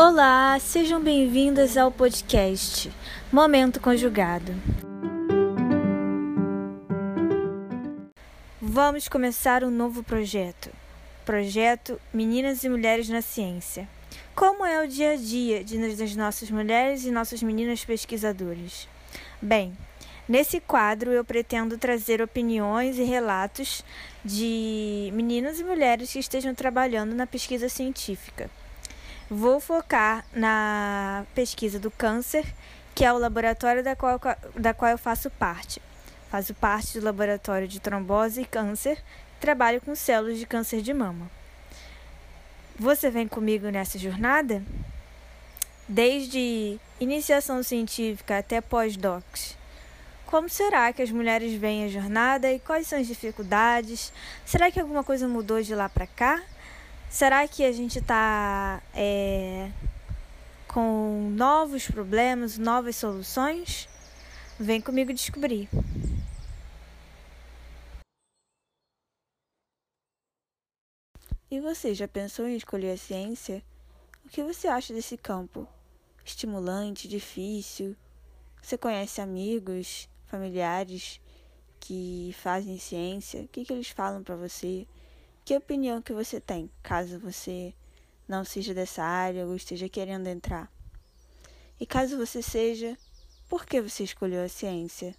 Olá, sejam bem-vindas ao podcast Momento Conjugado. Vamos começar um novo projeto. Projeto Meninas e Mulheres na Ciência. Como é o dia a dia de, das nossas mulheres e nossas meninas pesquisadoras? Bem, nesse quadro eu pretendo trazer opiniões e relatos de meninas e mulheres que estejam trabalhando na pesquisa científica. Vou focar na pesquisa do câncer, que é o laboratório da qual, da qual eu faço parte. Faço parte do laboratório de trombose e câncer, trabalho com células de câncer de mama. Você vem comigo nessa jornada? Desde iniciação científica até pós-docs. Como será que as mulheres veem a jornada e quais são as dificuldades? Será que alguma coisa mudou de lá para cá? Será que a gente está é, com novos problemas, novas soluções? Vem comigo descobrir. E você já pensou em escolher a ciência? O que você acha desse campo? Estimulante, difícil? Você conhece amigos, familiares que fazem ciência? O que, que eles falam para você? Que opinião que você tem, caso você não seja dessa área ou esteja querendo entrar? E caso você seja, por que você escolheu a ciência?